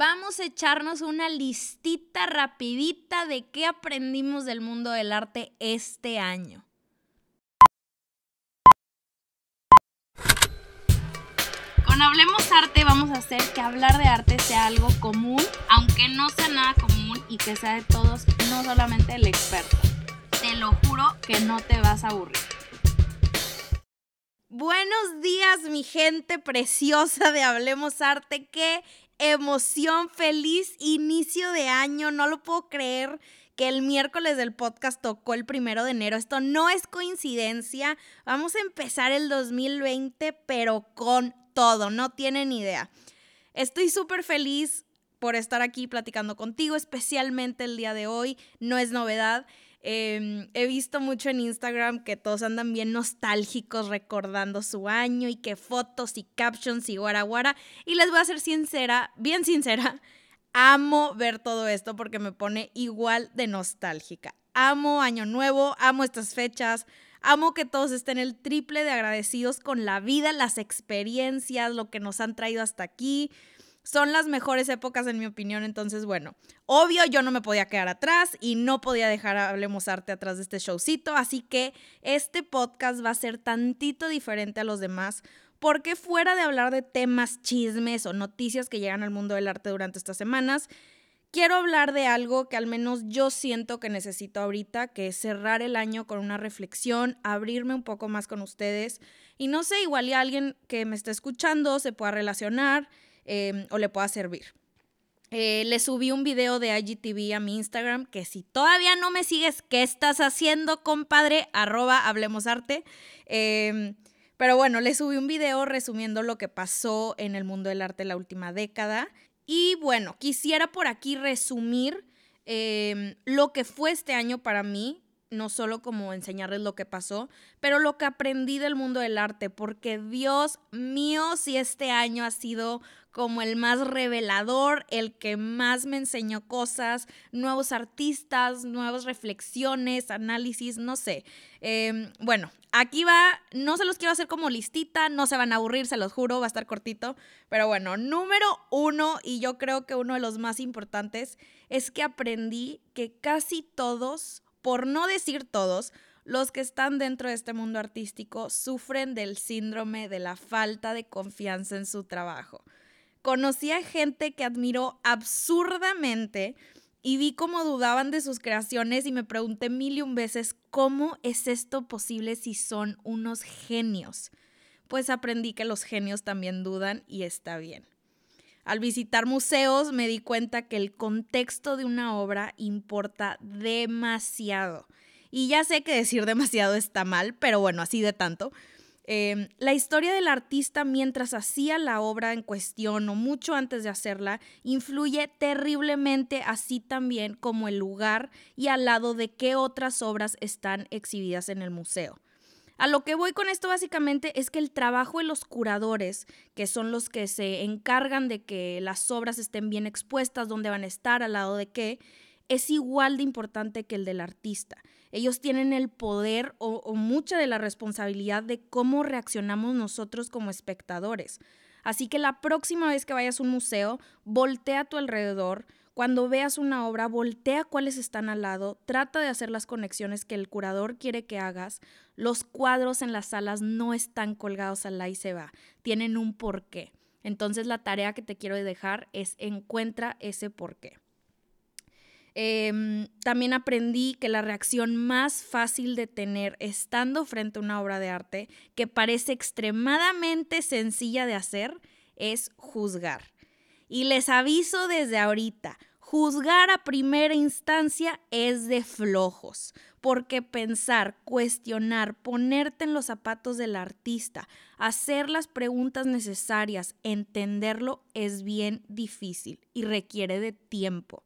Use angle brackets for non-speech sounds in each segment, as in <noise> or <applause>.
vamos a echarnos una listita rapidita de qué aprendimos del mundo del arte este año. Con Hablemos Arte vamos a hacer que hablar de arte sea algo común, aunque no sea nada común y que sea de todos, no solamente el experto. Te lo juro que no te vas a aburrir. Buenos días, mi gente preciosa de Hablemos Arte. Qué emoción, feliz inicio de año. No lo puedo creer que el miércoles del podcast tocó el primero de enero. Esto no es coincidencia. Vamos a empezar el 2020, pero con todo, no tienen idea. Estoy súper feliz por estar aquí platicando contigo, especialmente el día de hoy. No es novedad. Em, he visto mucho en Instagram que todos andan bien nostálgicos recordando su año y que fotos y captions y guara guara. Y les voy a ser sincera, bien sincera, amo ver todo esto porque me pone igual de nostálgica. Amo Año Nuevo, amo estas fechas, Amo que todos estén el triple de agradecidos con la vida, las experiencias, lo que nos han traído hasta aquí. Son las mejores épocas en mi opinión, entonces bueno, obvio yo no me podía quedar atrás y no podía dejar Hablemos Arte atrás de este showcito, así que este podcast va a ser tantito diferente a los demás porque fuera de hablar de temas, chismes o noticias que llegan al mundo del arte durante estas semanas, quiero hablar de algo que al menos yo siento que necesito ahorita, que es cerrar el año con una reflexión, abrirme un poco más con ustedes. Y no sé, igual y alguien que me esté escuchando se pueda relacionar em, o le pueda servir. Eh, le subí un video de IGTV a mi Instagram, que si todavía no me sigues, ¿qué estás haciendo, compadre? Arroba Hablemos Arte. Em, pero bueno, le subí un video resumiendo lo que pasó en el mundo del arte la última década y bueno, quisiera por aquí resumir em, lo que fue este año para mí, no solo como enseñarles lo que pasó, pero lo que aprendí del mundo del arte, porque Dios mío, si este año ha sido como el más revelador, el que más me enseñó cosas, nuevos artistas, nuevas reflexiones, análisis, no sé. Em, bueno, aquí va, no se los quiero hacer como listita, no se van a aburrir, se los juro, va a estar cortito. Pero bueno, número uno, y yo creo que uno de los más importantes, es que aprendí que casi todos, por no decir todos, los que están dentro de este mundo artístico sufren del síndrome de la falta de confianza en su trabajo. Conocí a gente que admiró absurdamente y vi cómo dudaban de sus creaciones y me pregunté mil y un veces cómo es esto posible si son unos genios. Pues aprendí que los genios también dudan y está bien. Al visitar museos me di cuenta que el contexto de una obra importa demasiado. Y ya sé que decir demasiado está mal, pero bueno, así de tanto. Em, la historia del artista mientras hacía la obra en cuestión o mucho antes de hacerla influye terriblemente así también como el lugar y al lado de qué otras obras están exhibidas en el museo. A lo que voy con esto básicamente es que el trabajo de los curadores, que son los que se encargan de que las obras estén bien expuestas, dónde van a estar, al lado de qué, es igual de importante que el del artista. Ellos tienen el poder o, mucha de la responsabilidad de cómo reaccionamos nosotros como espectadores. Así que la próxima vez que vayas a un museo, voltea a tu alrededor. Cuando veas una obra, voltea cuáles están al lado, trata de hacer las conexiones que el curador quiere que hagas. Los cuadros en las salas no están colgados al y se va, tienen un porqué. Entonces la tarea que te quiero dejar es encuentra ese porqué. Em, también aprendí que la reacción más fácil de tener estando frente a una obra de arte que parece extremadamente sencilla de hacer es juzgar. Y les aviso desde ahorita, juzgar a primera instancia es de flojos, porque pensar, cuestionar, ponerte en los zapatos del artista, hacer las preguntas necesarias, entenderlo es bien difícil y requiere de tiempo.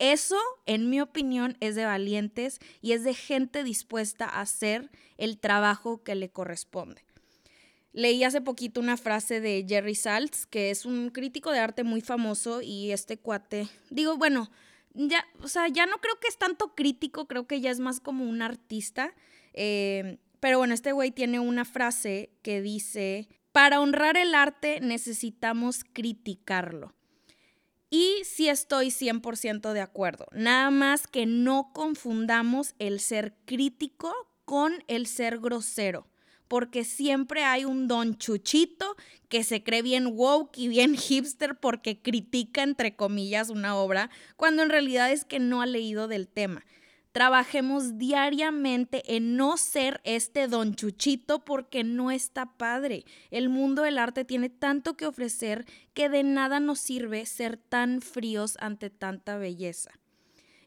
Eso, en mi opinión, es de valientes y es de gente dispuesta a hacer el trabajo que le corresponde. Leí hace poquito una frase de Jerry Saltz, que es un crítico de arte muy famoso y este cuate, digo, bueno, ya, o sea, ya no creo que es tanto crítico, creo que ya es más como un artista. Eh, pero bueno, este güey tiene una frase que dice, para honrar el arte necesitamos criticarlo. Y sí estoy 100% de acuerdo. Nada más que no confundamos el ser crítico con el ser grosero. Porque siempre hay un don chuchito que se cree bien woke y bien <laughs> hipster porque critica, entre comillas, una obra, cuando en realidad es que no ha leído del tema. Trabajemos diariamente en no ser este don Chuchito porque no está padre. El mundo del arte tiene tanto que ofrecer que de nada nos sirve ser tan fríos ante tanta belleza.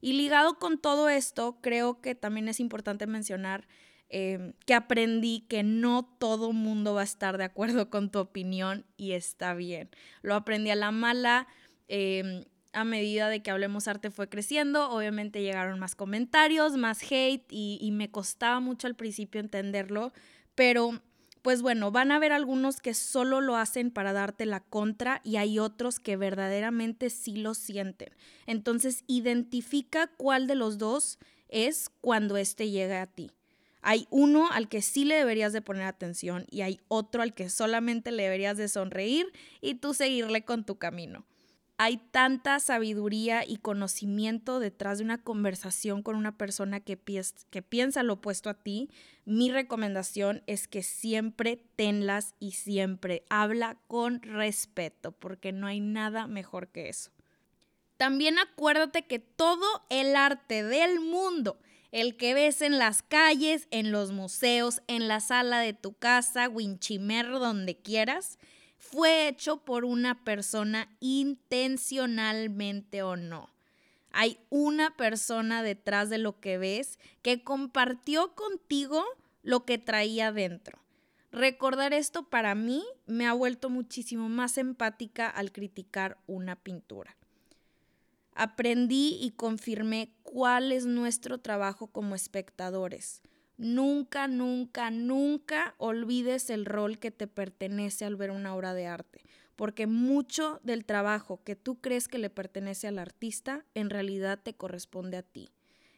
Y ligado con todo esto, creo que también es importante mencionar eh, que aprendí que no todo mundo va a estar de acuerdo con tu opinión y está bien. Lo aprendí a la mala. Eh, a medida de que Hablemos Arte fue creciendo, obviamente llegaron más comentarios, más hate y, me costaba mucho al principio entenderlo, pero pues bueno, van a haber algunos que solo lo hacen para darte la contra y hay otros que verdaderamente sí lo sienten. Entonces, identifica cuál de los dos es cuando éste llega a ti. Hay uno al que sí le deberías de poner atención y hay otro al que solamente le deberías de sonreír y tú seguirle con tu camino hay tanta sabiduría y conocimiento detrás de una conversación con una persona que, piensa lo opuesto a ti, mi recomendación es que siempre tenlas y siempre habla con respeto, porque no hay nada mejor que eso. También acuérdate que todo el arte del mundo, el que ves en las calles, en los museos, en la sala de tu casa, winchimer, donde quieras, fue hecho por una persona intencionalmente o no. Hay una persona detrás de lo que ves que compartió contigo lo que traía dentro. Recordar esto para mí me ha vuelto muchísimo más empática al criticar una pintura. Aprendí y confirmé cuál es nuestro trabajo como espectadores Nunca, nunca, nunca olvides el rol que te pertenece al ver una obra de arte, porque mucho del trabajo que tú crees que le pertenece al artista, en realidad te corresponde a ti.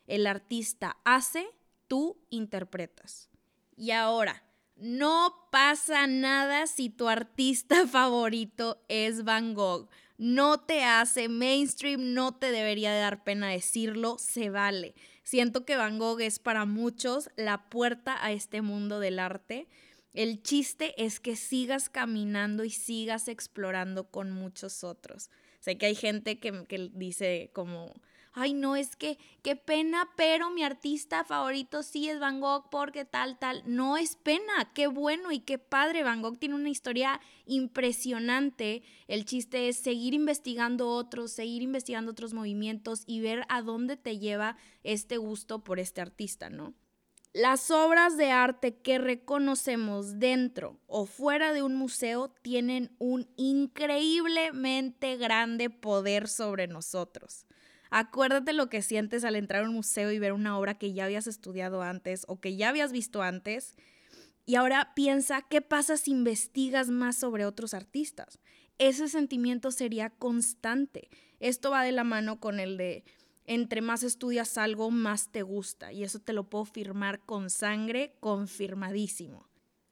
El artista hace, tú interpretas. Y ahora, no pasa nada si tu artista <laughs> favorito es Van Gogh. No te hace mainstream, no te debería dar pena decirlo, se vale. Siento que Van Gogh es para muchos la puerta a este mundo del arte. El chiste es que sigas caminando y sigas explorando con muchos otros. Sé que hay gente que, que dice como, ay, no, es que qué pena, pero mi artista favorito sí es Van Gogh porque tal, tal. No es pena, qué bueno y qué padre. Van Gogh tiene una historia impresionante. El chiste es seguir investigando otros, seguir investigando otros movimientos y ver a dónde te lleva este gusto por este artista, ¿no? Las obras de arte que reconocemos dentro o fuera de un museo tienen un increíblemente grande poder sobre nosotros. Acuérdate lo que sientes al entrar a un museo y ver una obra que ya habías estudiado antes o que ya habías visto antes. Y ahora piensa, ¿qué pasa si investigas más sobre otros artistas? Ese sentimiento sería constante. Esto va de la mano con el de, entre más estudias algo, más te gusta. Y eso te lo puedo firmar con sangre, confirmadísimo.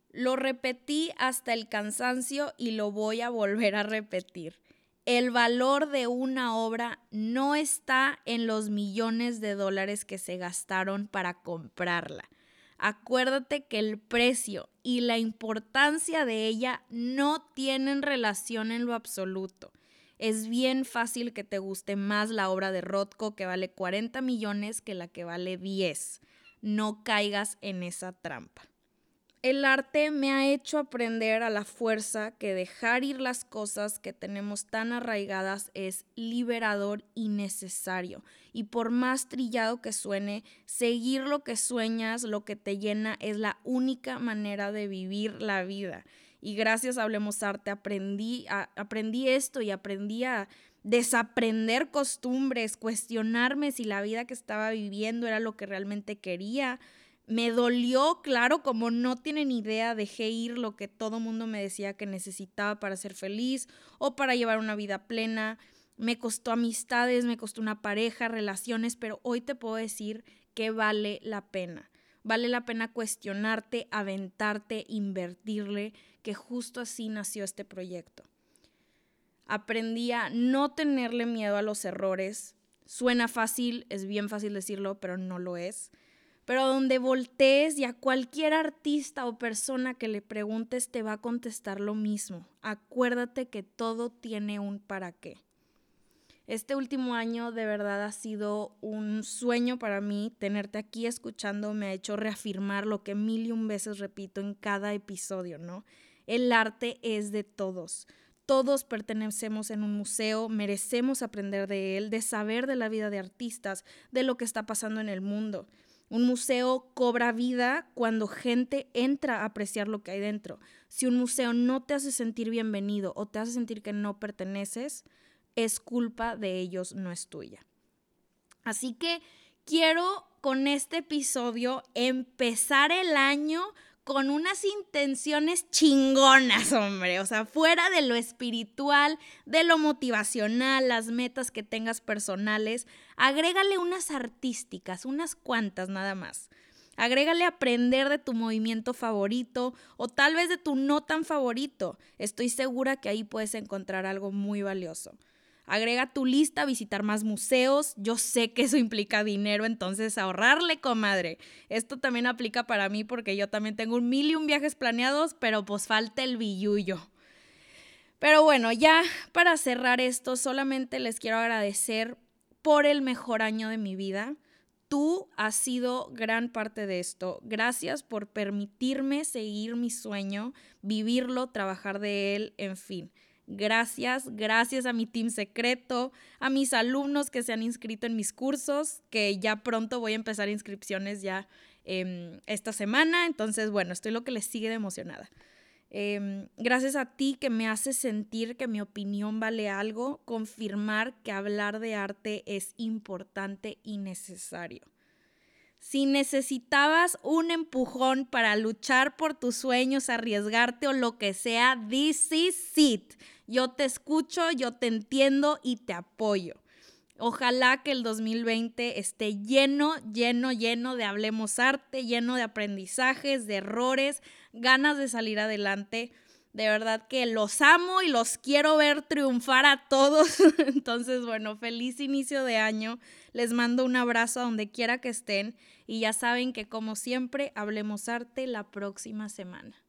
Lo repetí hasta el cansancio y lo voy a volver a repetir. El valor de una obra no está en los millones de dólares que se gastaron para comprarla. Acuérdate que el precio y la importancia de ella no tienen relación en lo absoluto. Es bien fácil que te guste más la obra de Rothko que vale 40 millones que la que vale 10. No caigas en esa trampa. El arte me ha hecho aprender a la fuerza que dejar ir las cosas que tenemos tan arraigadas es liberador y necesario. Y por más trillado que suene, seguir lo que sueñas, lo que te llena, es la única manera de vivir la vida. Y gracias a Hablemos Arte aprendí, aprendí esto y aprendí a desaprender costumbres, cuestionarme si la vida que estaba viviendo era lo que realmente quería me dolió, claro, como no tienen idea, dejé ir lo que todo mundo me decía que necesitaba para ser feliz o para llevar una vida plena. Me costó amistades, me costó una pareja, relaciones, pero hoy te puedo decir que vale la pena. Vale la pena cuestionarte, aventarte, invertirle, que justo así nació este proyecto. Aprendí a no tenerle miedo a los errores. Suena fácil, es bien fácil decirlo, pero no lo es. Pero donde voltees y a cualquier artista o persona que le preguntes te va a contestar lo mismo. Acuérdate que todo tiene un para qué. Este último año de verdad ha sido un sueño para mí. Tenerte aquí escuchando me ha hecho reafirmar lo que mil y un veces repito en cada episodio, ¿no? El arte es de todos. Todos pertenecemos en un museo, merecemos aprender de él, de saber de la vida de artistas, de lo que está pasando en el mundo. Un museo cobra vida cuando gente entra a apreciar lo que hay dentro. Si un museo no te hace sentir bienvenido o te hace sentir que no perteneces, es culpa de ellos, no es tuya. Así que quiero con este episodio empezar el año con unas intenciones chingonas, hombre. O sea, fuera de lo espiritual, de lo motivacional, las metas que tengas personales, agrégale unas artísticas, unas cuantas nada más. Agrégale aprender de tu movimiento favorito o tal vez de tu no tan favorito. Estoy segura que ahí puedes encontrar algo muy valioso. Agrega tu lista, visitar más museos. Yo sé que eso implica dinero, entonces ahorrarle, comadre. Esto también aplica para mí porque yo también tengo un mil y un viajes planeados, pero pues falta el billullo. Pero bueno, ya para cerrar esto, solamente les quiero agradecer por el mejor año de mi vida. Tú has sido gran parte de esto. Gracias por permitirme seguir mi sueño, vivirlo, trabajar de él, en fin. Gracias, gracias a mi team secreto, a mis alumnos que se han inscrito en mis cursos, que ya pronto voy a empezar inscripciones ya em, esta semana. Entonces, bueno, estoy lo que les sigue de emocionada. Em, gracias a ti que me hace sentir que mi opinión vale algo, confirmar que hablar de arte es importante y necesario. Si necesitabas un empujón para luchar por tus sueños, arriesgarte o lo que sea, this is it. Yo te escucho, yo te entiendo y te apoyo. Ojalá que el 2020 esté lleno, lleno, lleno de Hablemos Arte, lleno de aprendizajes, de errores, ganas de salir adelante. De verdad que los amo y los quiero ver triunfar a todos. <laughs> Entonces, bueno, feliz inicio de año. Les mando un abrazo a donde quiera que estén y ya saben que como siempre, hablemos arte la próxima semana.